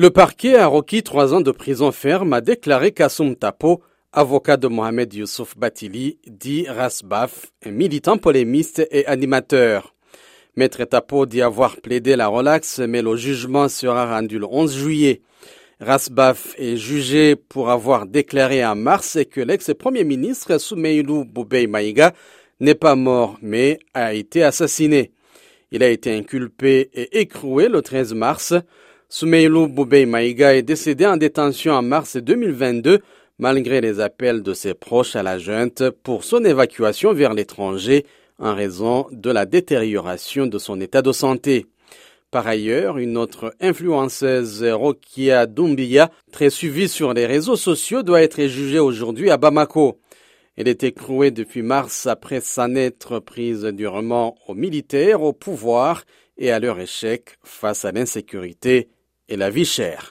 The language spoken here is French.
Le parquet a requis trois ans de prison ferme, a déclaré Kassoum Tapo, avocat de Mohamed Youssouf Batili, dit Rasbaf, un militant polémiste et animateur. Maître Tapo dit avoir plaidé la relaxe, mais le jugement sera rendu le 11 juillet. Rasbaf est jugé pour avoir déclaré en mars que l'ex-premier ministre Soumeilou Boubei Maïga n'est pas mort, mais a été assassiné. Il a été inculpé et écroué le 13 mars. Soumeilou Boubei Maïga est décédé en détention en mars 2022 malgré les appels de ses proches à la junte pour son évacuation vers l'étranger en raison de la détérioration de son état de santé. Par ailleurs, une autre influenceuse, Rokia Doumbia, très suivie sur les réseaux sociaux, doit être jugée aujourd'hui à Bamako. Elle est écrouée depuis mars après s'en être prise durement aux militaires, au pouvoir et à leur échec face à l'insécurité et la vie chère.